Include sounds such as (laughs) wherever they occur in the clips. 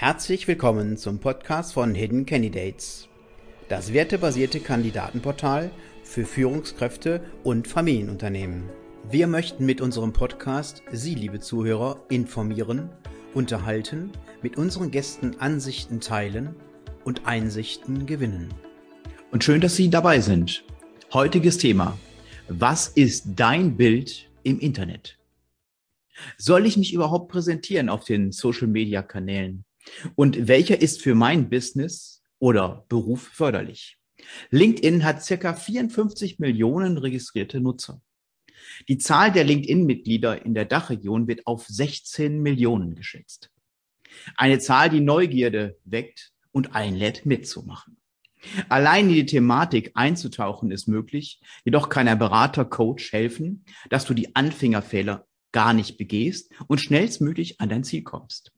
Herzlich willkommen zum Podcast von Hidden Candidates, das wertebasierte Kandidatenportal für Führungskräfte und Familienunternehmen. Wir möchten mit unserem Podcast Sie, liebe Zuhörer, informieren, unterhalten, mit unseren Gästen Ansichten teilen und Einsichten gewinnen. Und schön, dass Sie dabei sind. Heutiges Thema. Was ist dein Bild im Internet? Soll ich mich überhaupt präsentieren auf den Social-Media-Kanälen? Und welcher ist für mein Business oder Beruf förderlich? LinkedIn hat circa 54 Millionen registrierte Nutzer. Die Zahl der LinkedIn-Mitglieder in der Dachregion wird auf 16 Millionen geschätzt. Eine Zahl, die Neugierde weckt und einlädt mitzumachen. Allein in die Thematik einzutauchen ist möglich, jedoch kann ein Berater, Coach helfen, dass du die Anfängerfehler gar nicht begehst und schnellstmöglich an dein Ziel kommst.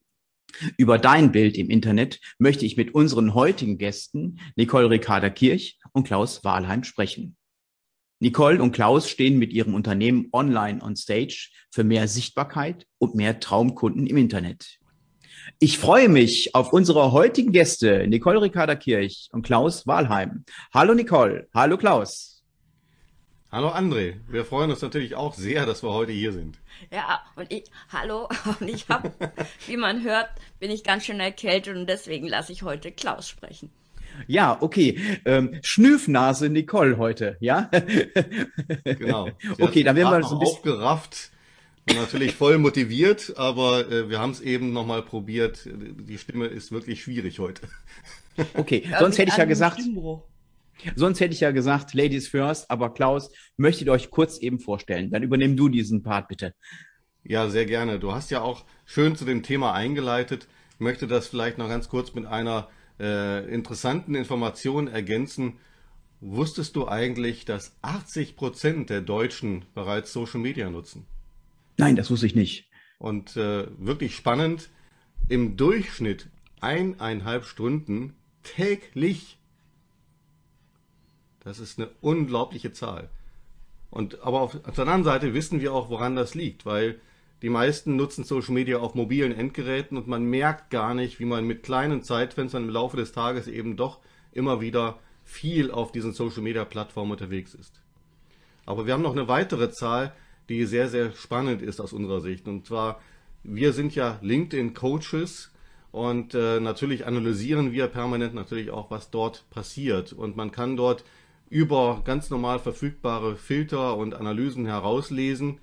Über dein Bild im Internet möchte ich mit unseren heutigen Gästen Nicole Ricarda Kirch und Klaus Wahlheim sprechen. Nicole und Klaus stehen mit ihrem Unternehmen Online on Stage für mehr Sichtbarkeit und mehr Traumkunden im Internet. Ich freue mich auf unsere heutigen Gäste, Nicole Ricarda Kirch und Klaus Wahlheim. Hallo Nicole, hallo Klaus. Hallo André, wir freuen uns natürlich auch sehr, dass wir heute hier sind. Ja, und ich, hallo, (laughs) und ich habe, wie man hört, bin ich ganz schön erkältet und deswegen lasse ich heute Klaus sprechen. Ja, okay. Ähm, Schnüfnase Nicole heute, ja? (laughs) Genau. Sie okay, dann werden wir so ein bisschen aufgerafft. Natürlich voll motiviert, aber äh, wir haben es eben nochmal probiert. Die Stimme ist wirklich schwierig heute. Okay, sonst hätte ich ja gesagt. Stimmbruch. Sonst hätte ich ja gesagt, Ladies first, aber Klaus, möchtet ihr euch kurz eben vorstellen? Dann übernimm du diesen Part bitte. Ja, sehr gerne. Du hast ja auch schön zu dem Thema eingeleitet. Ich möchte das vielleicht noch ganz kurz mit einer äh, interessanten Information ergänzen. Wusstest du eigentlich, dass 80 Prozent der Deutschen bereits Social Media nutzen? Nein, das wusste ich nicht. Und äh, wirklich spannend, im Durchschnitt eineinhalb Stunden täglich das ist eine unglaubliche Zahl. Und aber auf, auf der anderen Seite wissen wir auch, woran das liegt, weil die meisten nutzen Social Media auf mobilen Endgeräten und man merkt gar nicht, wie man mit kleinen Zeitfenstern im Laufe des Tages eben doch immer wieder viel auf diesen Social Media Plattformen unterwegs ist. Aber wir haben noch eine weitere Zahl, die sehr, sehr spannend ist aus unserer Sicht. Und zwar, wir sind ja LinkedIn Coaches und äh, natürlich analysieren wir permanent natürlich auch, was dort passiert. Und man kann dort über ganz normal verfügbare Filter und Analysen herauslesen.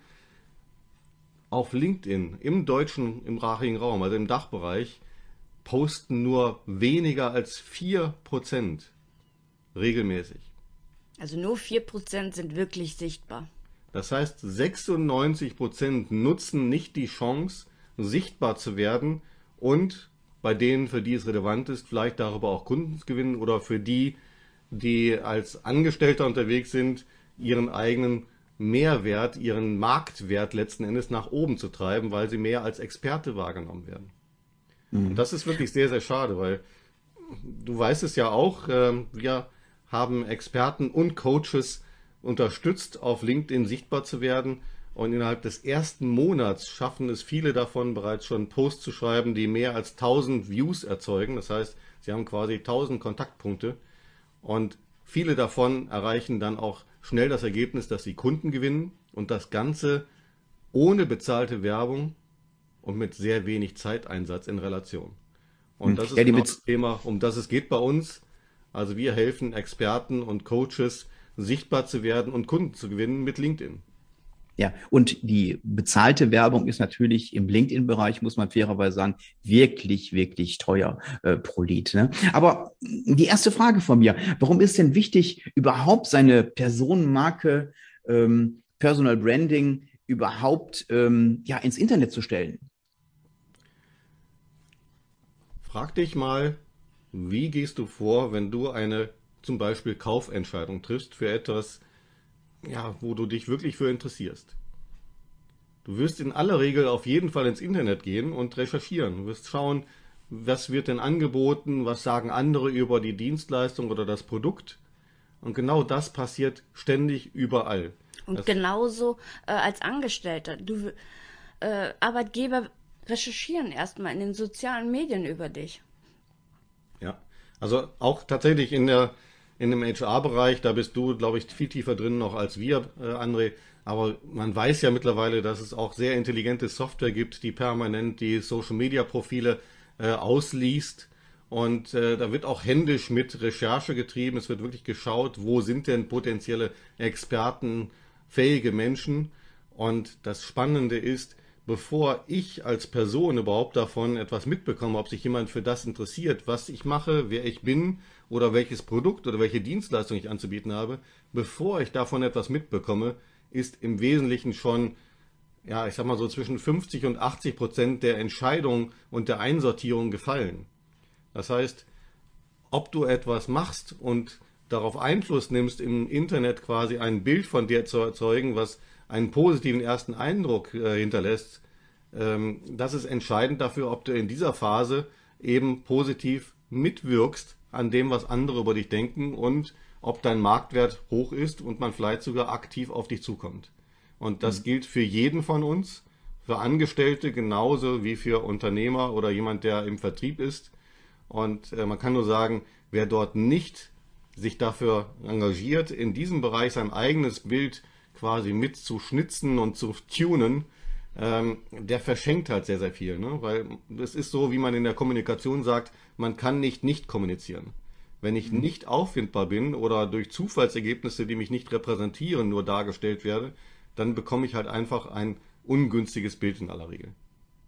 Auf LinkedIn im deutschen, im rachigen Raum, also im Dachbereich, posten nur weniger als 4% regelmäßig. Also nur 4% sind wirklich sichtbar. Das heißt, 96% nutzen nicht die Chance, sichtbar zu werden und bei denen, für die es relevant ist, vielleicht darüber auch Kunden zu gewinnen oder für die, die als Angestellter unterwegs sind, ihren eigenen Mehrwert, ihren Marktwert letzten Endes nach oben zu treiben, weil sie mehr als Experte wahrgenommen werden. Mhm. Und das ist wirklich sehr, sehr schade, weil du weißt es ja auch, äh, wir haben Experten und Coaches unterstützt, auf LinkedIn sichtbar zu werden. Und innerhalb des ersten Monats schaffen es viele davon bereits schon Posts zu schreiben, die mehr als 1000 Views erzeugen. Das heißt, sie haben quasi 1000 Kontaktpunkte und viele davon erreichen dann auch schnell das Ergebnis, dass sie Kunden gewinnen und das Ganze ohne bezahlte Werbung und mit sehr wenig Zeiteinsatz in Relation. Und hm. das ist ja, genau das Thema, um das es geht bei uns. Also wir helfen Experten und Coaches sichtbar zu werden und Kunden zu gewinnen mit LinkedIn. Ja, und die bezahlte Werbung ist natürlich im LinkedIn-Bereich, muss man fairerweise sagen, wirklich, wirklich teuer äh, pro Lied. Ne? Aber die erste Frage von mir, warum ist denn wichtig, überhaupt seine Personenmarke, ähm, Personal Branding überhaupt ähm, ja, ins Internet zu stellen? Frag dich mal, wie gehst du vor, wenn du eine zum Beispiel Kaufentscheidung triffst für etwas, ja, wo du dich wirklich für interessierst. Du wirst in aller Regel auf jeden Fall ins Internet gehen und recherchieren. Du wirst schauen, was wird denn angeboten, was sagen andere über die Dienstleistung oder das Produkt. Und genau das passiert ständig überall. Und das genauso äh, als Angestellter. Du, äh, Arbeitgeber recherchieren erstmal in den sozialen Medien über dich. Ja, also auch tatsächlich in der in dem HR-Bereich, da bist du, glaube ich, viel tiefer drin noch als wir, äh, André. Aber man weiß ja mittlerweile, dass es auch sehr intelligente Software gibt, die permanent die Social-Media-Profile äh, ausliest. Und äh, da wird auch händisch mit Recherche getrieben. Es wird wirklich geschaut, wo sind denn potenzielle Experten, fähige Menschen. Und das Spannende ist, bevor ich als Person überhaupt davon etwas mitbekomme, ob sich jemand für das interessiert, was ich mache, wer ich bin oder welches Produkt oder welche Dienstleistung ich anzubieten habe, bevor ich davon etwas mitbekomme, ist im Wesentlichen schon, ja, ich sag mal so zwischen 50 und 80 Prozent der Entscheidung und der Einsortierung gefallen. Das heißt, ob du etwas machst und darauf Einfluss nimmst, im Internet quasi ein Bild von dir zu erzeugen, was einen positiven ersten Eindruck äh, hinterlässt, ähm, das ist entscheidend dafür, ob du in dieser Phase eben positiv mitwirkst an dem, was andere über dich denken und ob dein Marktwert hoch ist und man vielleicht sogar aktiv auf dich zukommt. Und das mhm. gilt für jeden von uns, für Angestellte genauso wie für Unternehmer oder jemand, der im Vertrieb ist. Und äh, man kann nur sagen, wer dort nicht sich dafür engagiert, in diesem Bereich sein eigenes Bild quasi mit zu schnitzen und zu tunen, ähm, der verschenkt halt sehr, sehr viel. Ne? Weil es ist so, wie man in der Kommunikation sagt, man kann nicht nicht kommunizieren. Wenn ich mhm. nicht auffindbar bin oder durch Zufallsergebnisse, die mich nicht repräsentieren, nur dargestellt werde, dann bekomme ich halt einfach ein ungünstiges Bild in aller Regel.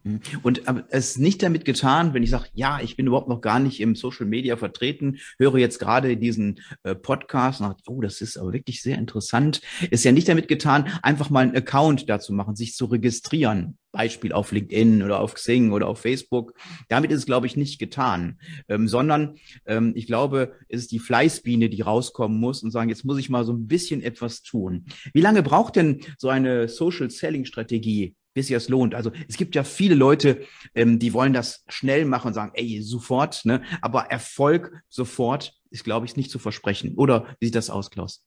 Mhm. Und es ist nicht damit getan, wenn ich sage, ja, ich bin überhaupt noch gar nicht im Social Media vertreten, höre jetzt gerade diesen äh, Podcast und oh, das ist aber wirklich sehr interessant. Ist ja nicht damit getan, einfach mal einen Account dazu machen, sich zu registrieren. Beispiel auf LinkedIn oder auf Xing oder auf Facebook. Damit ist es, glaube ich, nicht getan, ähm, sondern ähm, ich glaube, es ist die Fleißbiene, die rauskommen muss und sagen, jetzt muss ich mal so ein bisschen etwas tun. Wie lange braucht denn so eine Social Selling Strategie? Bis sich das lohnt. Also es gibt ja viele Leute, ähm, die wollen das schnell machen und sagen, ey, sofort, ne? Aber Erfolg sofort ist, glaube ich, nicht zu versprechen. Oder wie sieht das aus, Klaus?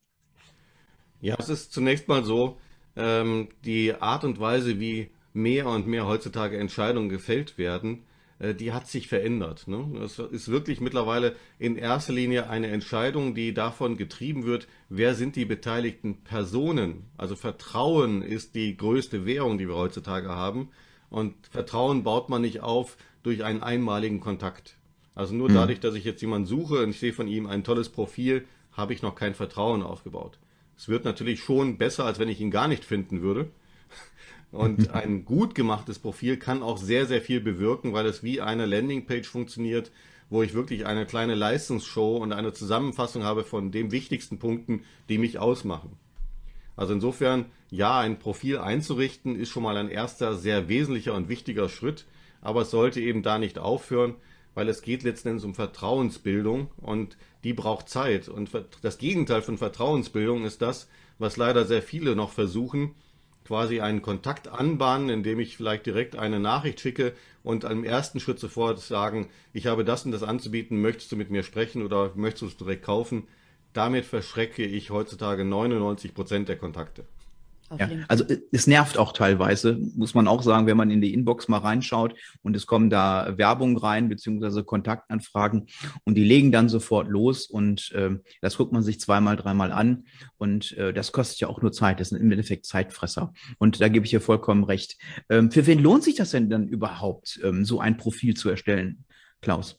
Ja, es ist zunächst mal so, ähm, die Art und Weise, wie mehr und mehr heutzutage Entscheidungen gefällt werden, die hat sich verändert. Ne? Das ist wirklich mittlerweile in erster Linie eine Entscheidung, die davon getrieben wird, wer sind die beteiligten Personen. Also Vertrauen ist die größte Währung, die wir heutzutage haben. Und Vertrauen baut man nicht auf durch einen einmaligen Kontakt. Also nur mhm. dadurch, dass ich jetzt jemanden suche und ich sehe von ihm ein tolles Profil, habe ich noch kein Vertrauen aufgebaut. Es wird natürlich schon besser, als wenn ich ihn gar nicht finden würde. Und (laughs) ein gut gemachtes Profil kann auch sehr, sehr viel bewirken, weil es wie eine Landingpage funktioniert, wo ich wirklich eine kleine Leistungsshow und eine Zusammenfassung habe von den wichtigsten Punkten, die mich ausmachen. Also insofern, ja, ein Profil einzurichten ist schon mal ein erster sehr wesentlicher und wichtiger Schritt, aber es sollte eben da nicht aufhören, weil es geht letzten Endes um Vertrauensbildung und die braucht Zeit. Und das Gegenteil von Vertrauensbildung ist das, was leider sehr viele noch versuchen, quasi einen Kontakt anbahnen, indem ich vielleicht direkt eine Nachricht schicke und im ersten Schritt sofort sagen, ich habe das und das anzubieten, möchtest du mit mir sprechen oder möchtest du es direkt kaufen? Damit verschrecke ich heutzutage 99 Prozent der Kontakte. Ja, also es nervt auch teilweise, muss man auch sagen, wenn man in die Inbox mal reinschaut und es kommen da Werbung rein, beziehungsweise Kontaktanfragen und die legen dann sofort los und äh, das guckt man sich zweimal, dreimal an und äh, das kostet ja auch nur Zeit, das sind im Endeffekt Zeitfresser und da gebe ich dir vollkommen recht. Ähm, für wen lohnt sich das denn dann überhaupt, ähm, so ein Profil zu erstellen, Klaus?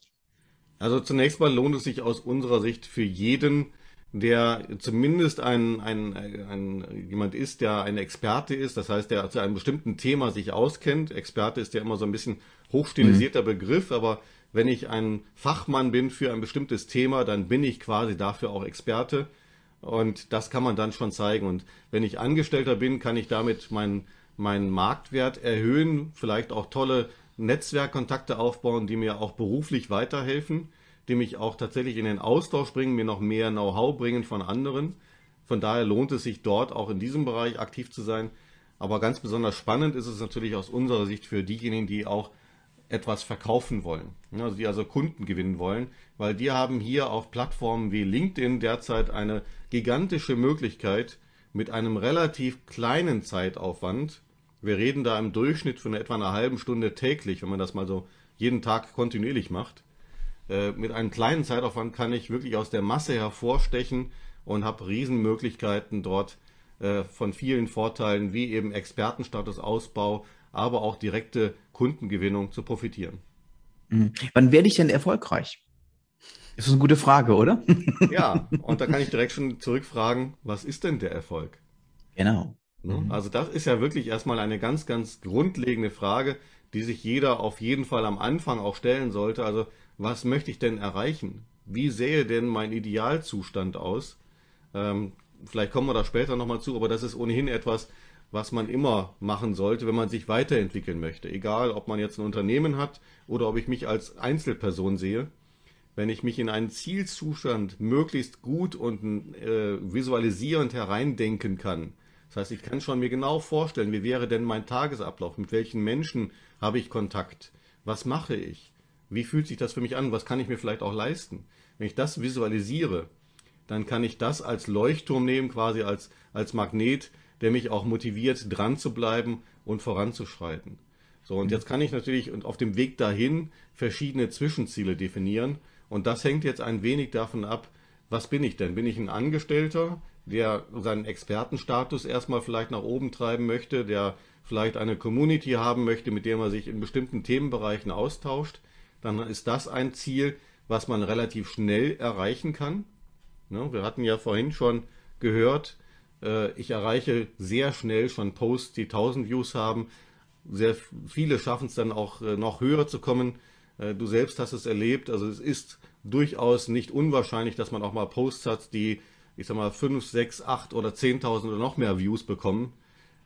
Also zunächst mal lohnt es sich aus unserer Sicht für jeden, der zumindest ein, ein, ein, jemand ist, der ein Experte ist, das heißt, der zu einem bestimmten Thema sich auskennt. Experte ist ja immer so ein bisschen hochstilisierter mhm. Begriff, aber wenn ich ein Fachmann bin für ein bestimmtes Thema, dann bin ich quasi dafür auch Experte. Und das kann man dann schon zeigen. Und wenn ich Angestellter bin, kann ich damit meinen, meinen Marktwert erhöhen, vielleicht auch tolle Netzwerkkontakte aufbauen, die mir auch beruflich weiterhelfen die mich auch tatsächlich in den Austausch bringen, mir noch mehr Know-how bringen von anderen. Von daher lohnt es sich dort auch in diesem Bereich aktiv zu sein. Aber ganz besonders spannend ist es natürlich aus unserer Sicht für diejenigen, die auch etwas verkaufen wollen, also die also Kunden gewinnen wollen, weil die haben hier auf Plattformen wie LinkedIn derzeit eine gigantische Möglichkeit, mit einem relativ kleinen Zeitaufwand Wir reden da im Durchschnitt von etwa einer halben Stunde täglich, wenn man das mal so jeden Tag kontinuierlich macht. Äh, mit einem kleinen Zeitaufwand kann ich wirklich aus der Masse hervorstechen und habe Riesenmöglichkeiten dort äh, von vielen Vorteilen wie eben Expertenstatus Ausbau, aber auch direkte Kundengewinnung zu profitieren. Mhm. Wann werde ich denn erfolgreich? Das ist eine gute Frage, oder? ja, (laughs) und da kann ich direkt schon zurückfragen, was ist denn der Erfolg? Genau. Ne? Mhm. Also das ist ja wirklich erstmal eine ganz, ganz grundlegende Frage, die sich jeder auf jeden Fall am Anfang auch stellen sollte. Also was möchte ich denn erreichen? Wie sähe denn mein Idealzustand aus? Ähm, vielleicht kommen wir da später nochmal zu, aber das ist ohnehin etwas, was man immer machen sollte, wenn man sich weiterentwickeln möchte. Egal, ob man jetzt ein Unternehmen hat oder ob ich mich als Einzelperson sehe. Wenn ich mich in einen Zielzustand möglichst gut und äh, visualisierend hereindenken kann, das heißt, ich kann schon mir genau vorstellen, wie wäre denn mein Tagesablauf, mit welchen Menschen habe ich Kontakt, was mache ich, wie fühlt sich das für mich an, was kann ich mir vielleicht auch leisten. Wenn ich das visualisiere, dann kann ich das als Leuchtturm nehmen, quasi als, als Magnet, der mich auch motiviert, dran zu bleiben und voranzuschreiten. So, und jetzt kann ich natürlich auf dem Weg dahin verschiedene Zwischenziele definieren. Und das hängt jetzt ein wenig davon ab, was bin ich denn? Bin ich ein Angestellter, der seinen Expertenstatus erstmal vielleicht nach oben treiben möchte, der vielleicht eine Community haben möchte, mit der man sich in bestimmten Themenbereichen austauscht, dann ist das ein Ziel, was man relativ schnell erreichen kann. Ne, wir hatten ja vorhin schon gehört, äh, ich erreiche sehr schnell schon Posts, die 1000 Views haben. Sehr viele schaffen es dann auch äh, noch höher zu kommen. Äh, du selbst hast es erlebt. Also es ist durchaus nicht unwahrscheinlich, dass man auch mal Posts hat, die ich sag mal, 5, 6, 8 oder 10.000 oder noch mehr Views bekommen.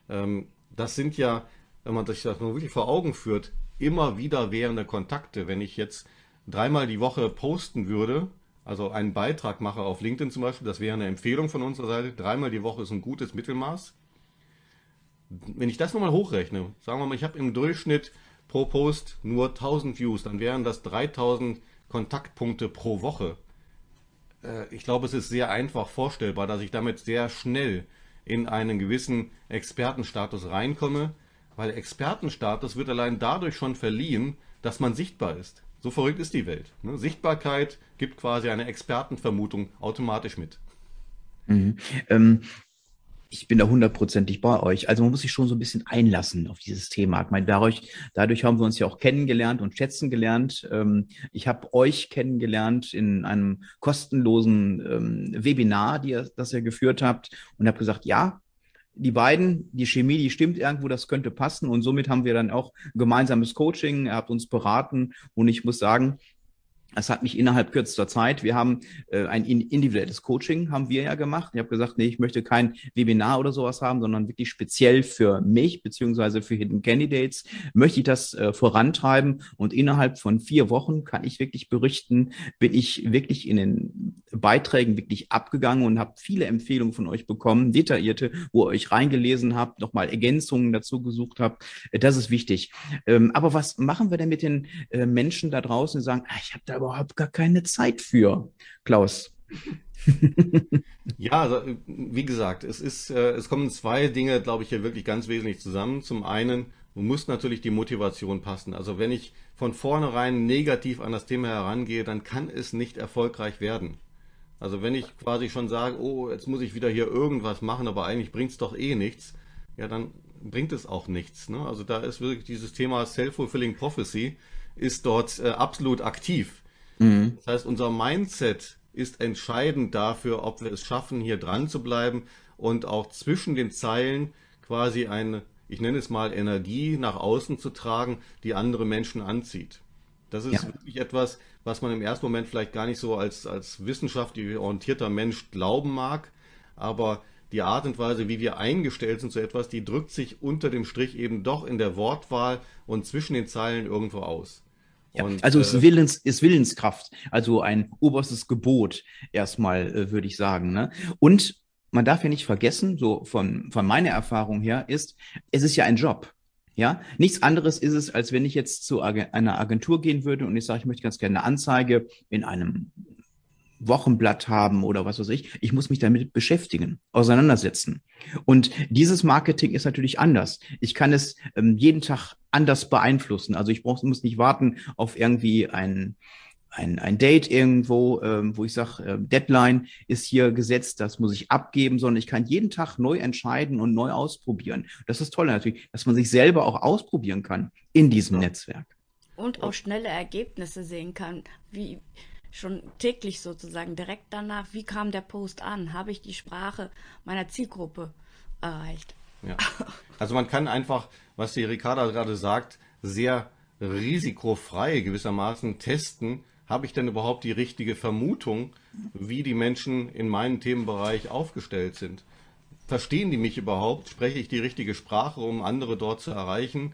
Ähm, das sind ja, wenn man sich das nur wirklich vor Augen führt, immer wieder währende Kontakte. Wenn ich jetzt dreimal die Woche posten würde, also einen Beitrag mache auf LinkedIn zum Beispiel, das wäre eine Empfehlung von unserer Seite, dreimal die Woche ist ein gutes Mittelmaß. Wenn ich das nochmal hochrechne, sagen wir mal, ich habe im Durchschnitt pro Post nur 1000 Views, dann wären das 3000 Kontaktpunkte pro Woche. Äh, ich glaube, es ist sehr einfach vorstellbar, dass ich damit sehr schnell in einen gewissen Expertenstatus reinkomme, weil Expertenstatus wird allein dadurch schon verliehen, dass man sichtbar ist. So verrückt ist die Welt. Ne? Sichtbarkeit gibt quasi eine Expertenvermutung automatisch mit. Mhm. Ähm, ich bin da hundertprozentig bei euch. Also man muss sich schon so ein bisschen einlassen auf dieses Thema. Ich meine, dadurch, dadurch haben wir uns ja auch kennengelernt und schätzen gelernt. Ähm, ich habe euch kennengelernt in einem kostenlosen ähm, Webinar, die ihr, das ihr geführt habt und habe gesagt, ja, die beiden, die Chemie, die stimmt irgendwo, das könnte passen. Und somit haben wir dann auch gemeinsames Coaching. Er hat uns beraten. Und ich muss sagen, das hat mich innerhalb kürzester Zeit. Wir haben äh, ein individuelles Coaching haben wir ja gemacht. Ich habe gesagt, nee, ich möchte kein Webinar oder sowas haben, sondern wirklich speziell für mich beziehungsweise für Hidden Candidates möchte ich das äh, vorantreiben. Und innerhalb von vier Wochen kann ich wirklich berichten, bin ich wirklich in den Beiträgen wirklich abgegangen und habe viele Empfehlungen von euch bekommen, detaillierte, wo ihr euch reingelesen habt, nochmal Ergänzungen dazu gesucht habt. Äh, das ist wichtig. Ähm, aber was machen wir denn mit den äh, Menschen da draußen, die sagen, ah, ich habe da überhaupt gar keine Zeit für, Klaus. ja, also, wie gesagt, es ist, äh, es kommen zwei Dinge, glaube ich, hier wirklich ganz wesentlich zusammen. Zum einen muss natürlich die Motivation passen. Also wenn ich von vornherein negativ an das Thema herangehe, dann kann es nicht erfolgreich werden. Also wenn ich quasi schon sage, oh, jetzt muss ich wieder hier irgendwas machen, aber eigentlich bringt es doch eh nichts, ja, dann bringt es auch nichts. Ne? Also da ist wirklich dieses Thema Self-Fulfilling Prophecy ist dort äh, absolut aktiv. Mhm. Das heißt, unser Mindset ist entscheidend dafür, ob wir es schaffen, hier dran zu bleiben und auch zwischen den Zeilen quasi eine, ich nenne es mal, Energie nach außen zu tragen, die andere Menschen anzieht. Das ist ja. wirklich etwas, was man im ersten Moment vielleicht gar nicht so als, als wissenschaftlich orientierter Mensch glauben mag, aber die Art und Weise, wie wir eingestellt sind zu etwas, die drückt sich unter dem Strich eben doch in der Wortwahl und zwischen den Zeilen irgendwo aus. Ja, und, also es äh, Willens, ist Willenskraft, also ein oberstes Gebot erstmal, äh, würde ich sagen. Ne? Und man darf ja nicht vergessen, so von, von meiner Erfahrung her, ist, es ist ja ein Job. Ja, nichts anderes ist es, als wenn ich jetzt zu einer Agentur gehen würde und ich sage, ich möchte ganz gerne eine Anzeige in einem Wochenblatt haben oder was weiß ich. Ich muss mich damit beschäftigen, auseinandersetzen. Und dieses Marketing ist natürlich anders. Ich kann es ähm, jeden Tag anders beeinflussen. Also ich brauch, muss nicht warten auf irgendwie ein, ein, ein Date irgendwo, ähm, wo ich sage, äh, Deadline ist hier gesetzt, das muss ich abgeben, sondern ich kann jeden Tag neu entscheiden und neu ausprobieren. Das ist toll natürlich, dass man sich selber auch ausprobieren kann in diesem ja. Netzwerk. Und auch schnelle Ergebnisse sehen kann, wie schon täglich sozusagen direkt danach, wie kam der Post an? Habe ich die Sprache meiner Zielgruppe erreicht? Ja. Also man kann einfach, was die Ricarda gerade sagt, sehr risikofrei gewissermaßen testen, habe ich denn überhaupt die richtige Vermutung, wie die Menschen in meinem Themenbereich aufgestellt sind? Verstehen die mich überhaupt? Spreche ich die richtige Sprache, um andere dort zu erreichen?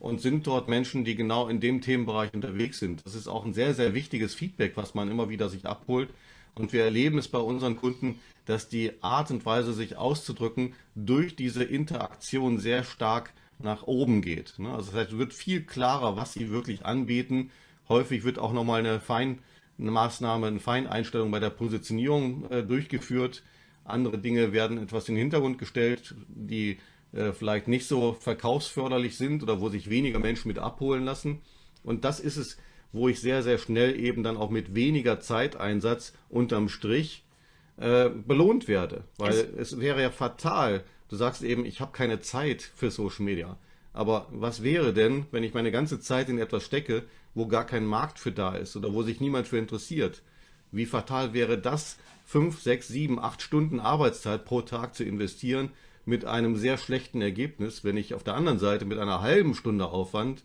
Und sind dort Menschen, die genau in dem Themenbereich unterwegs sind? Das ist auch ein sehr, sehr wichtiges Feedback, was man immer wieder sich abholt. Und wir erleben es bei unseren Kunden, dass die Art und Weise, sich auszudrücken, durch diese Interaktion sehr stark nach oben geht. Ne? Also das heißt, es wird viel klarer, was sie wirklich anbieten Häufig wird auch nochmal eine Feinmaßnahme, eine Feineinstellung bei der Positionierung äh, durchgeführt. Andere Dinge werden etwas in den Hintergrund gestellt, die äh, vielleicht nicht so verkaufsförderlich sind oder wo sich weniger Menschen mit abholen lassen. Und das ist es, wo ich sehr, sehr schnell eben dann auch mit weniger Zeiteinsatz unterm Strich äh, belohnt werde. Weil es, es wäre ja fatal. Du sagst eben, ich habe keine Zeit für Social Media. Aber was wäre denn, wenn ich meine ganze Zeit in etwas stecke, wo gar kein Markt für da ist oder wo sich niemand für interessiert. Wie fatal wäre das, fünf, sechs, sieben, acht Stunden Arbeitszeit pro Tag zu investieren mit einem sehr schlechten Ergebnis, wenn ich auf der anderen Seite mit einer halben Stunde Aufwand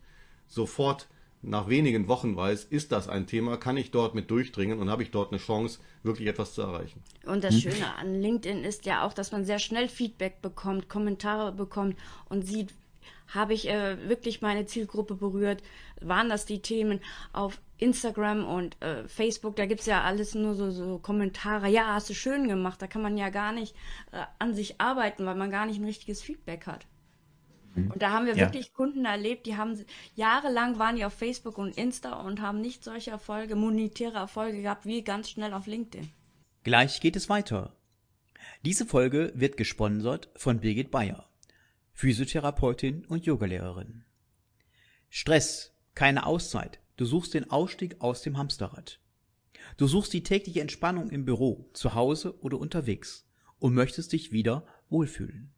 sofort nach wenigen Wochen weiß, ist das ein Thema, kann ich dort mit durchdringen und habe ich dort eine Chance, wirklich etwas zu erreichen. Und das? Schöne an LinkedIn ist ja auch, dass man sehr schnell Feedback bekommt, Kommentare bekommt und sieht, habe ich äh, wirklich meine Zielgruppe berührt? Waren das die Themen auf Instagram und äh, Facebook? Da gibt es ja alles nur so, so Kommentare. Ja, hast du schön gemacht. Da kann man ja gar nicht äh, an sich arbeiten, weil man gar nicht ein richtiges Feedback hat. Mhm. Und da haben wir ja. wirklich Kunden erlebt, die haben jahrelang waren die auf Facebook und Insta und haben nicht solche Erfolge, monetäre Erfolge gehabt, wie ganz schnell auf LinkedIn. Gleich geht es weiter. Diese Folge wird gesponsert von Birgit Bayer. Physiotherapeutin und Yogalehrerin. Stress, keine Auszeit. Du suchst den Ausstieg aus dem Hamsterrad. Du suchst die tägliche Entspannung im Büro, zu Hause oder unterwegs und möchtest dich wieder wohlfühlen.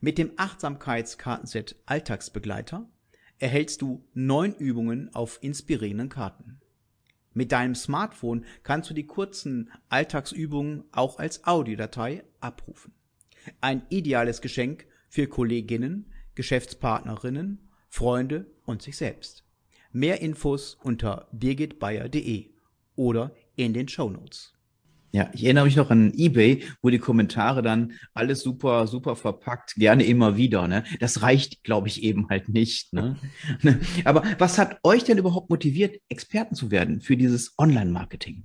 Mit dem Achtsamkeitskartenset Alltagsbegleiter erhältst du neun Übungen auf inspirierenden Karten. Mit deinem Smartphone kannst du die kurzen Alltagsübungen auch als Audiodatei abrufen. Ein ideales Geschenk für Kolleginnen, Geschäftspartnerinnen, Freunde und sich selbst. Mehr Infos unter birgitbayer.de oder in den Show Notes. Ja, ich erinnere mich noch an eBay, wo die Kommentare dann alles super, super verpackt, gerne immer wieder. Ne? Das reicht, glaube ich, eben halt nicht. Ne? (laughs) Aber was hat euch denn überhaupt motiviert, Experten zu werden für dieses Online-Marketing?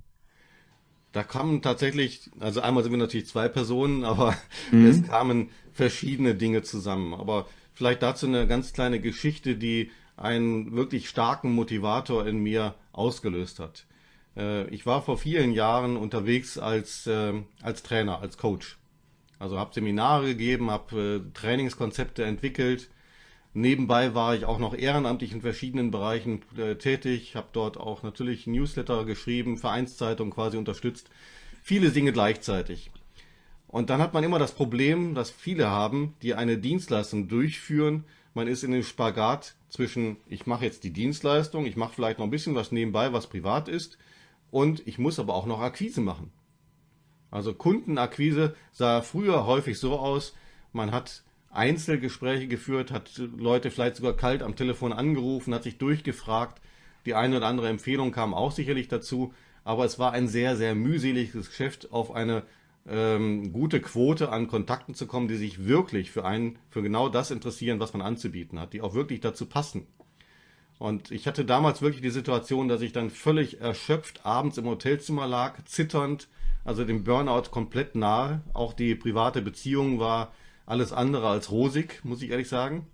Da kamen tatsächlich, also einmal sind wir natürlich zwei Personen, (laughs) aber mhm. es kamen verschiedene Dinge zusammen. Aber vielleicht dazu eine ganz kleine Geschichte, die einen wirklich starken Motivator in mir ausgelöst hat. Äh, ich war vor vielen Jahren unterwegs als, äh, als Trainer, als Coach. Also habe Seminare gegeben, habe äh, Trainingskonzepte entwickelt. Nebenbei war ich auch noch ehrenamtlich in verschiedenen Bereichen tätig, habe dort auch natürlich Newsletter geschrieben, Vereinszeitung quasi unterstützt. Viele Dinge gleichzeitig. Und dann hat man immer das Problem, das viele haben, die eine Dienstleistung durchführen. Man ist in dem Spagat zwischen, ich mache jetzt die Dienstleistung, ich mache vielleicht noch ein bisschen was nebenbei, was privat ist, und ich muss aber auch noch Akquise machen. Also Kundenakquise sah früher häufig so aus, man hat Einzelgespräche geführt, hat Leute vielleicht sogar kalt am Telefon angerufen, hat sich durchgefragt. Die eine oder andere Empfehlung kam auch sicherlich dazu, aber es war ein sehr, sehr mühseliges Geschäft auf eine ähm, gute Quote an Kontakten zu kommen, die sich wirklich für einen, für genau das interessieren, was man anzubieten hat, die auch wirklich dazu passen. Und ich hatte damals wirklich die Situation, dass ich dann völlig erschöpft abends im Hotelzimmer lag, zitternd, also dem Burnout komplett nahe. Auch die private Beziehung war alles andere als rosig, muss ich ehrlich sagen.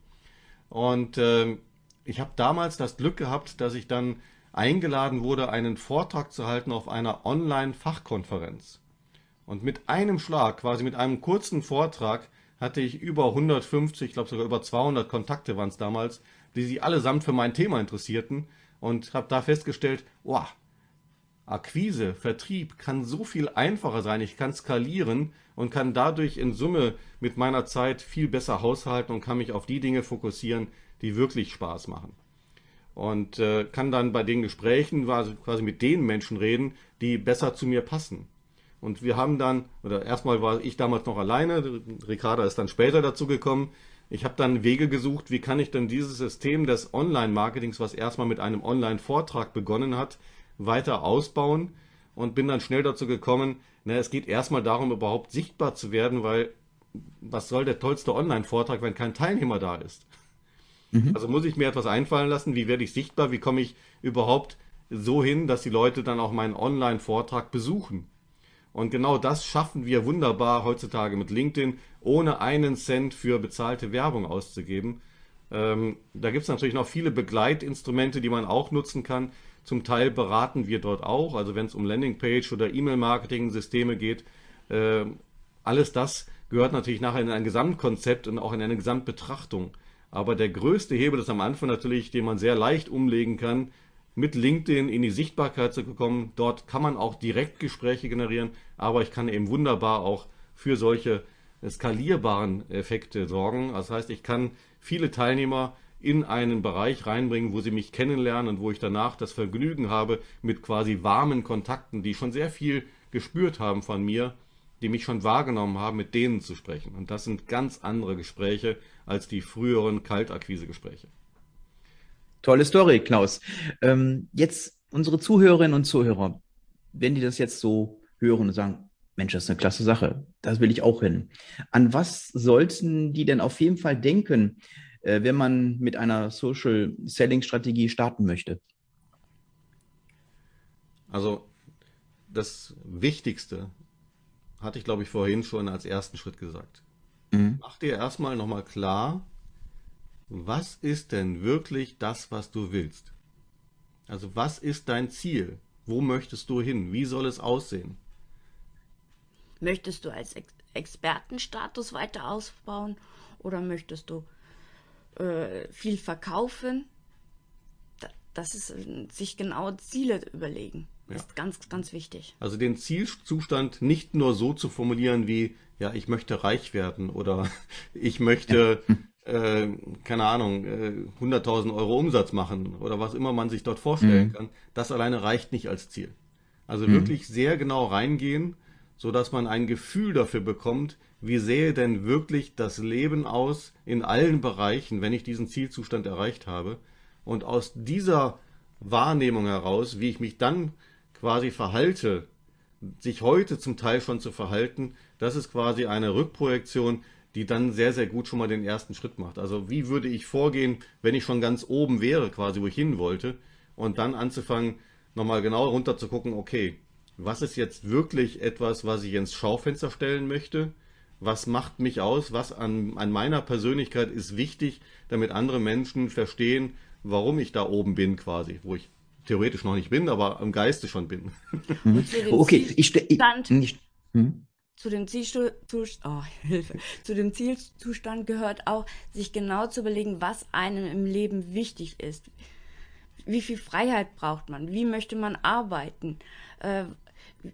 Und äh, ich habe damals das Glück gehabt, dass ich dann eingeladen wurde, einen Vortrag zu halten auf einer Online-Fachkonferenz. Und mit einem Schlag, quasi mit einem kurzen Vortrag, hatte ich über 150, ich glaube sogar über 200 Kontakte waren es damals, die sich allesamt für mein Thema interessierten und habe da festgestellt, wow, Akquise, Vertrieb kann so viel einfacher sein. Ich kann skalieren und kann dadurch in Summe mit meiner Zeit viel besser haushalten und kann mich auf die Dinge fokussieren, die wirklich Spaß machen. Und äh, kann dann bei den Gesprächen quasi mit den Menschen reden, die besser zu mir passen. Und wir haben dann, oder erstmal war ich damals noch alleine, Ricarda ist dann später dazu gekommen. Ich habe dann Wege gesucht, wie kann ich denn dieses System des Online-Marketings, was erstmal mit einem Online-Vortrag begonnen hat, weiter ausbauen und bin dann schnell dazu gekommen, na, es geht erstmal darum, überhaupt sichtbar zu werden, weil was soll der tollste Online-Vortrag, wenn kein Teilnehmer da ist? Mhm. Also muss ich mir etwas einfallen lassen, wie werde ich sichtbar, wie komme ich überhaupt so hin, dass die Leute dann auch meinen Online-Vortrag besuchen? Und genau das schaffen wir wunderbar heutzutage mit LinkedIn, ohne einen Cent für bezahlte Werbung auszugeben. Ähm, da gibt es natürlich noch viele Begleitinstrumente, die man auch nutzen kann. Zum Teil beraten wir dort auch, also wenn es um Landingpage oder E-Mail-Marketing-Systeme geht. Äh, alles das gehört natürlich nachher in ein Gesamtkonzept und auch in eine Gesamtbetrachtung. Aber der größte Hebel ist am Anfang natürlich, den man sehr leicht umlegen kann, mit LinkedIn in die Sichtbarkeit zu kommen. Dort kann man auch direkt Gespräche generieren, aber ich kann eben wunderbar auch für solche skalierbaren Effekte sorgen. Das heißt, ich kann viele Teilnehmer in einen Bereich reinbringen, wo sie mich kennenlernen und wo ich danach das Vergnügen habe, mit quasi warmen Kontakten, die schon sehr viel gespürt haben von mir, die mich schon wahrgenommen haben, mit denen zu sprechen. Und das sind ganz andere Gespräche als die früheren Kaltakquise-Gespräche. Tolle Story, Klaus. Ähm, jetzt unsere Zuhörerinnen und Zuhörer, wenn die das jetzt so hören und sagen, Mensch, das ist eine klasse Sache, das will ich auch hin. An was sollten die denn auf jeden Fall denken, äh, wenn man mit einer Social Selling Strategie starten möchte? Also das Wichtigste hatte ich, glaube ich, vorhin schon als ersten Schritt gesagt. Mhm. Mach dir erstmal nochmal klar, was ist denn wirklich das, was du willst? Also was ist dein Ziel? Wo möchtest du hin? Wie soll es aussehen? Möchtest du als Ex Expertenstatus weiter ausbauen oder möchtest du äh, viel verkaufen. Das ist äh, sich genau Ziele überlegen. Das ja. ist ganz, ganz wichtig. Also den Zielzustand nicht nur so zu formulieren wie, ja, ich möchte reich werden oder (laughs) ich möchte, ja. äh, keine Ahnung, äh, 100.000 Euro Umsatz machen oder was immer man sich dort vorstellen mhm. kann. Das alleine reicht nicht als Ziel. Also mhm. wirklich sehr genau reingehen, so dass man ein Gefühl dafür bekommt, wie sähe denn wirklich das Leben aus in allen Bereichen, wenn ich diesen Zielzustand erreicht habe. Und aus dieser Wahrnehmung heraus, wie ich mich dann quasi verhalte, sich heute zum Teil schon zu verhalten, das ist quasi eine Rückprojektion, die dann sehr, sehr gut schon mal den ersten Schritt macht. Also wie würde ich vorgehen, wenn ich schon ganz oben wäre, quasi wo ich hin wollte, und dann anzufangen, nochmal genau runter zu gucken, okay, was ist jetzt wirklich etwas, was ich ins Schaufenster stellen möchte? was macht mich aus, was an, an meiner Persönlichkeit ist wichtig, damit andere Menschen verstehen, warum ich da oben bin quasi, wo ich theoretisch noch nicht bin, aber im Geiste schon bin. Mhm. okay, ich, ich, ich hm? zu dem, Zielzustand, oh, (laughs) zu dem Zielzustand gehört auch, sich genau zu überlegen, was einem im Leben wichtig ist. Wie viel Freiheit braucht man? Wie möchte man arbeiten? Äh,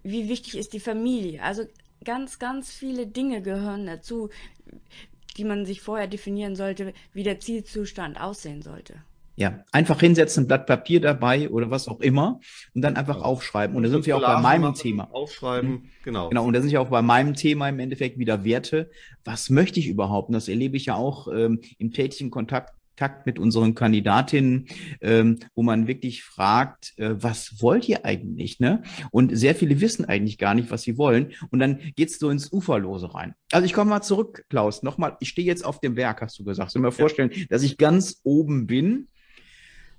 wie wichtig ist die Familie? Also ganz, ganz viele Dinge gehören dazu, die man sich vorher definieren sollte, wie der Zielzustand aussehen sollte. Ja, einfach hinsetzen, ein Blatt Papier dabei oder was auch immer und dann einfach aufschreiben. Und da sind wir auch bei meinem Thema. Aufschreiben, mhm. genau. Genau, und da sind wir auch bei meinem Thema im Endeffekt wieder Werte. Was möchte ich überhaupt? Und das erlebe ich ja auch ähm, im tätigen Kontakt Kontakt mit unseren Kandidatinnen, ähm, wo man wirklich fragt, äh, was wollt ihr eigentlich? Ne? Und sehr viele wissen eigentlich gar nicht, was sie wollen. Und dann geht's so ins Uferlose rein. Also ich komme mal zurück, Klaus. Nochmal, ich stehe jetzt auf dem Berg, hast du gesagt. Soll mir vorstellen, ja. dass ich ganz oben bin.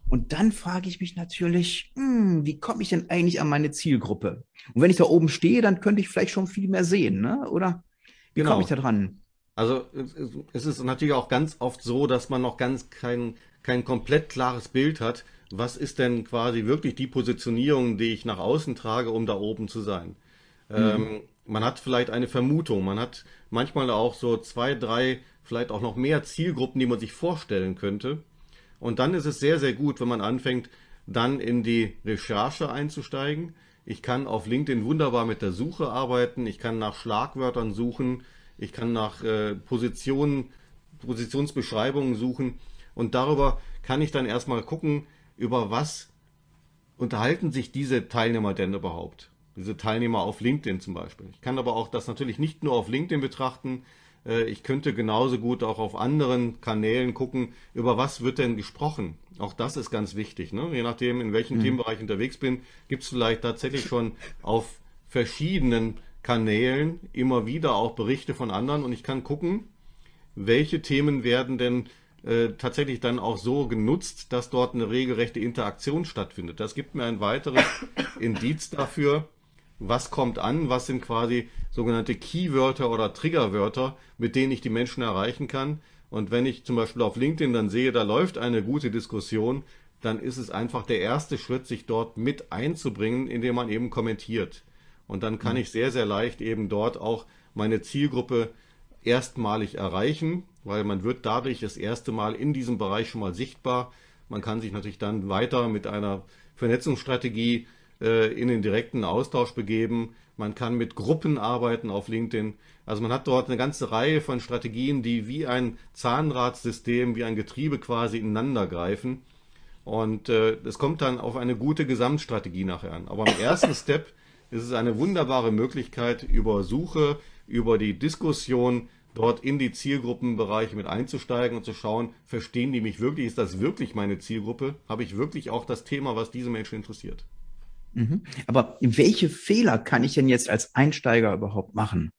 Und dann frage ich mich natürlich, hm, wie komme ich denn eigentlich an meine Zielgruppe? Und wenn ich da oben stehe, dann könnte ich vielleicht schon viel mehr sehen, ne? Oder wie genau. komme ich da dran? Also es ist natürlich auch ganz oft so, dass man noch ganz kein, kein komplett klares Bild hat, was ist denn quasi wirklich die Positionierung, die ich nach außen trage, um da oben zu sein. Mhm. Ähm, man hat vielleicht eine Vermutung, man hat manchmal auch so zwei, drei, vielleicht auch noch mehr Zielgruppen, die man sich vorstellen könnte. Und dann ist es sehr, sehr gut, wenn man anfängt, dann in die Recherche einzusteigen. Ich kann auf LinkedIn wunderbar mit der Suche arbeiten, ich kann nach Schlagwörtern suchen, ich kann nach äh, Positionen, Positionsbeschreibungen suchen und darüber kann ich dann erstmal gucken, über was unterhalten sich diese Teilnehmer denn überhaupt? Diese Teilnehmer auf LinkedIn zum Beispiel. Ich kann aber auch das natürlich nicht nur auf LinkedIn betrachten. Äh, ich könnte genauso gut auch auf anderen Kanälen gucken, über was wird denn gesprochen. Auch das ist ganz wichtig. Ne? Je nachdem, in welchem mhm. Themenbereich ich unterwegs bin, gibt es vielleicht tatsächlich schon auf verschiedenen Kanälen immer wieder auch Berichte von anderen und ich kann gucken, welche Themen werden denn äh, tatsächlich dann auch so genutzt, dass dort eine regelrechte Interaktion stattfindet. Das gibt mir ein weiteres (coughs) Indiz dafür, was kommt an, was sind quasi sogenannte Keywörter oder Triggerwörter, mit denen ich die Menschen erreichen kann. Und wenn ich zum Beispiel auf LinkedIn dann sehe, da läuft eine gute Diskussion, dann ist es einfach der erste Schritt, sich dort mit einzubringen, indem man eben kommentiert. Und dann kann mhm. ich sehr, sehr leicht eben dort auch meine Zielgruppe erstmalig erreichen weil man wird dadurch das erste Mal in diesem Bereich schon mal sichtbar. Man kann sich natürlich dann weiter mit einer Vernetzungsstrategie äh, in den direkten Austausch begeben. Man kann mit Gruppen arbeiten auf LinkedIn. Also man hat dort eine ganze Reihe von Strategien, die wie ein Zahnradsystem, wie ein Getriebe quasi ineinander greifen. Und äh, es kommt dann auf eine gute Gesamtstrategie nachher an. Aber im ersten (laughs) Step ist es eine wunderbare Möglichkeit, über Suche, über die Diskussion dort in die Zielgruppenbereiche mit einzusteigen und zu schauen, verstehen die mich wirklich? Ist das wirklich meine Zielgruppe? Habe ich wirklich auch das Thema, was diese Menschen interessiert? Mhm. Aber welche Fehler kann ich denn jetzt als Einsteiger überhaupt machen?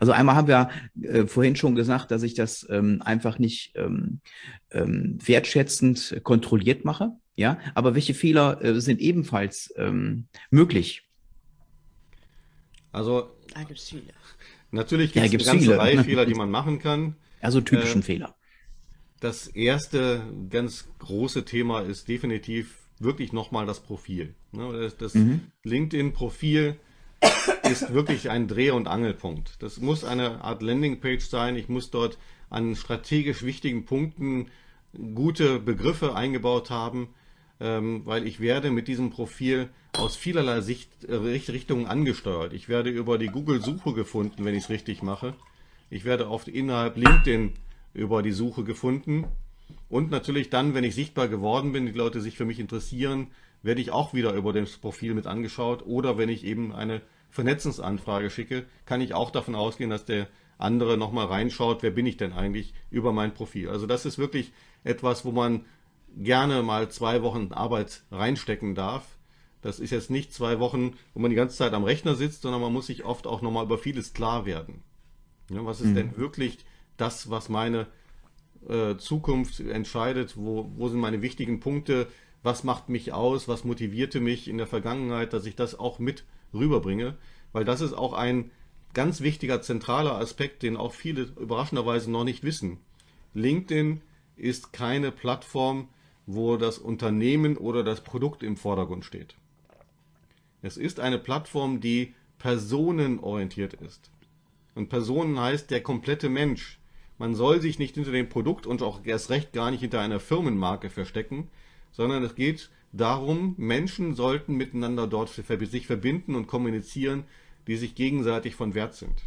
Also einmal haben wir äh, vorhin schon gesagt, dass ich das ähm, einfach nicht ähm, ähm, wertschätzend kontrolliert mache. Ja, aber welche Fehler äh, sind ebenfalls ähm, möglich? Also da gibt es viele. Natürlich gibt es ja, eine ganze viele. Reihe Fehler, die man machen kann. Also typischen äh, Fehler. Das erste ganz große Thema ist definitiv wirklich nochmal das Profil. Ne, das, das mhm. LinkedIn-Profil ist wirklich ein Dreh- und Angelpunkt. Das muss eine Art Landingpage sein. Ich muss dort an strategisch wichtigen Punkten gute Begriffe eingebaut haben, weil ich werde mit diesem Profil aus vielerlei Sicht, äh, Richtungen angesteuert. Ich werde über die Google-Suche gefunden, wenn ich es richtig mache. Ich werde oft innerhalb LinkedIn über die Suche gefunden. Und natürlich dann, wenn ich sichtbar geworden bin, die Leute sich für mich interessieren, werde ich auch wieder über das Profil mit angeschaut. Oder wenn ich eben eine Vernetzungsanfrage schicke, kann ich auch davon ausgehen, dass der andere nochmal reinschaut, wer bin ich denn eigentlich über mein Profil. Also das ist wirklich etwas, wo man gerne mal zwei Wochen Arbeit reinstecken darf, das ist jetzt nicht zwei Wochen, wo man die ganze Zeit am Rechner sitzt, sondern man muss sich oft auch nochmal über vieles klar werden. Ja, was ist mhm. denn wirklich das, was meine äh, Zukunft entscheidet? Wo, wo sind meine wichtigen Punkte? Was macht mich aus? Was motivierte mich in der Vergangenheit, dass ich das auch mit rüberbringe? Weil das ist auch ein ganz wichtiger, zentraler Aspekt, den auch viele überraschenderweise noch nicht wissen. LinkedIn ist keine Plattform, wo das Unternehmen oder das Produkt im Vordergrund steht. Es ist eine Plattform, die personenorientiert ist. Und Personen heißt der komplette Mensch. Man soll sich nicht hinter dem Produkt und auch erst recht gar nicht hinter einer Firmenmarke verstecken, sondern es geht darum, Menschen sollten miteinander dort sich verbinden und kommunizieren, die sich gegenseitig von Wert sind.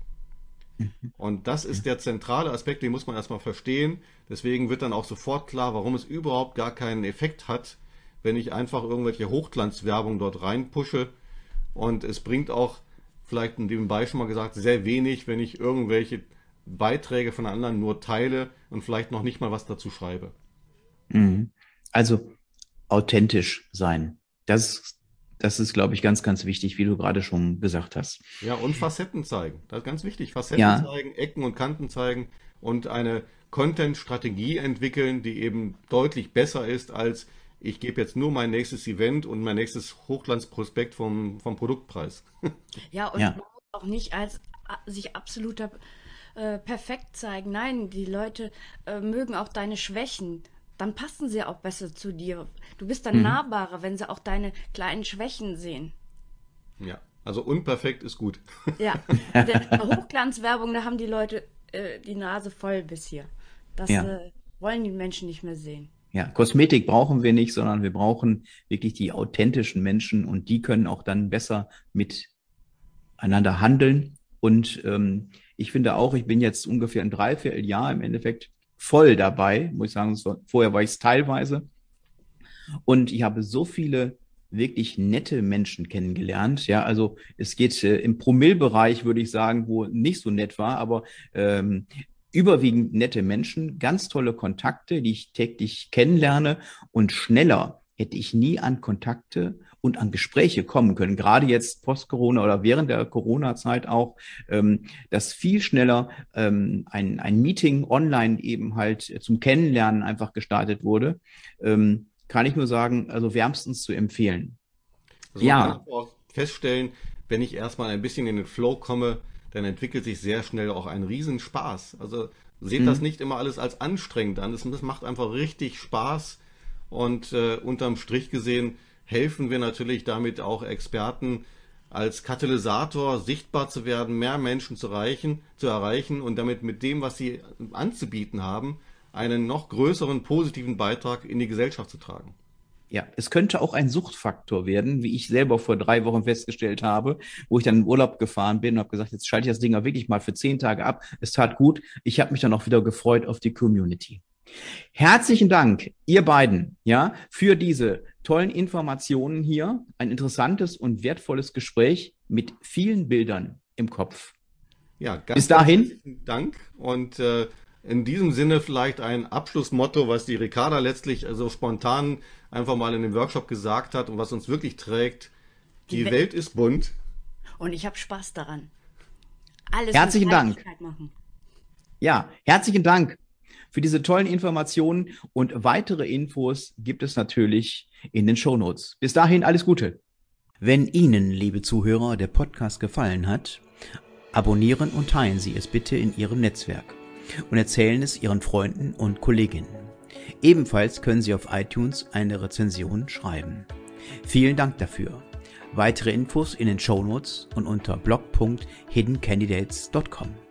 (laughs) Und das ist der zentrale Aspekt, den muss man erstmal verstehen. Deswegen wird dann auch sofort klar, warum es überhaupt gar keinen Effekt hat, wenn ich einfach irgendwelche Hochglanzwerbung dort reinpushe und es bringt auch, vielleicht in dem Beispiel schon mal gesagt, sehr wenig, wenn ich irgendwelche Beiträge von anderen nur teile und vielleicht noch nicht mal was dazu schreibe. Mhm. Also authentisch sein. Das, das ist, glaube ich, ganz, ganz wichtig, wie du gerade schon gesagt hast. Ja, und Facetten zeigen. Das ist ganz wichtig. Facetten ja. zeigen, Ecken und Kanten zeigen und eine Content-Strategie entwickeln, die eben deutlich besser ist als ich gebe jetzt nur mein nächstes Event und mein nächstes Hochglanzprospekt vom, vom Produktpreis. (laughs) Ja, und ja. auch nicht als sich absoluter äh, perfekt zeigen. Nein, die Leute äh, mögen auch deine Schwächen. Dann passen sie auch besser zu dir. Du bist dann mhm. nahbarer, wenn sie auch deine kleinen Schwächen sehen. Ja, also unperfekt ist gut. Ja, (laughs) der Hochglanzwerbung, da haben die Leute äh, die Nase voll bis hier. Das ja. äh, wollen die Menschen nicht mehr sehen. Ja, Kosmetik brauchen wir nicht, sondern wir brauchen wirklich die authentischen Menschen und die können auch dann besser miteinander handeln. Und ähm, ich finde auch, ich bin jetzt ungefähr ein Dreivierteljahr im Endeffekt voll dabei, muss ich sagen. Vorher war ich es teilweise. Und ich habe so viele wirklich nette Menschen kennengelernt. Ja, also es geht äh, im Promillbereich, würde ich sagen, wo nicht so nett war, aber ähm, überwiegend nette Menschen, ganz tolle Kontakte, die ich täglich kennenlerne und schneller hätte ich nie an Kontakte und an Gespräche kommen können. Gerade jetzt post-Corona oder während der Corona-Zeit auch, ähm, dass viel schneller ähm, ein, ein Meeting online eben halt zum Kennenlernen einfach gestartet wurde. Ähm, kann ich nur sagen, also wärmstens zu empfehlen. Also ja. Kann ich auch feststellen, wenn ich erstmal ein bisschen in den Flow komme, dann entwickelt sich sehr schnell auch ein Riesenspaß. Also seht mhm. das nicht immer alles als anstrengend an. Das, das macht einfach richtig Spaß. Und äh, unterm Strich gesehen helfen wir natürlich damit auch Experten als Katalysator sichtbar zu werden, mehr Menschen zu erreichen, zu erreichen und damit mit dem, was sie anzubieten haben, einen noch größeren positiven Beitrag in die Gesellschaft zu tragen. Ja, es könnte auch ein Suchtfaktor werden, wie ich selber vor drei Wochen festgestellt habe, wo ich dann in Urlaub gefahren bin und habe gesagt, jetzt schalte ich das Ding auch wirklich mal für zehn Tage ab. Es tat gut. Ich habe mich dann auch wieder gefreut auf die Community. Herzlichen Dank, ihr beiden, ja, für diese tollen Informationen hier. Ein interessantes und wertvolles Gespräch mit vielen Bildern im Kopf. Ja, ganz Bis dahin. Dank und äh, in diesem Sinne vielleicht ein Abschlussmotto, was die Ricarda letztlich also spontan einfach mal in dem Workshop gesagt hat und was uns wirklich trägt. Die, die Welt, Welt ist bunt. Und ich habe Spaß daran. Alles herzlichen Dank. Machen. Ja, herzlichen Dank für diese tollen Informationen und weitere Infos gibt es natürlich in den Show Notes. Bis dahin alles Gute. Wenn Ihnen, liebe Zuhörer, der Podcast gefallen hat, abonnieren und teilen Sie es bitte in Ihrem Netzwerk und erzählen es Ihren Freunden und Kolleginnen. Ebenfalls können Sie auf iTunes eine Rezension schreiben. Vielen Dank dafür. Weitere Infos in den Show Notes und unter blog.hiddencandidates.com.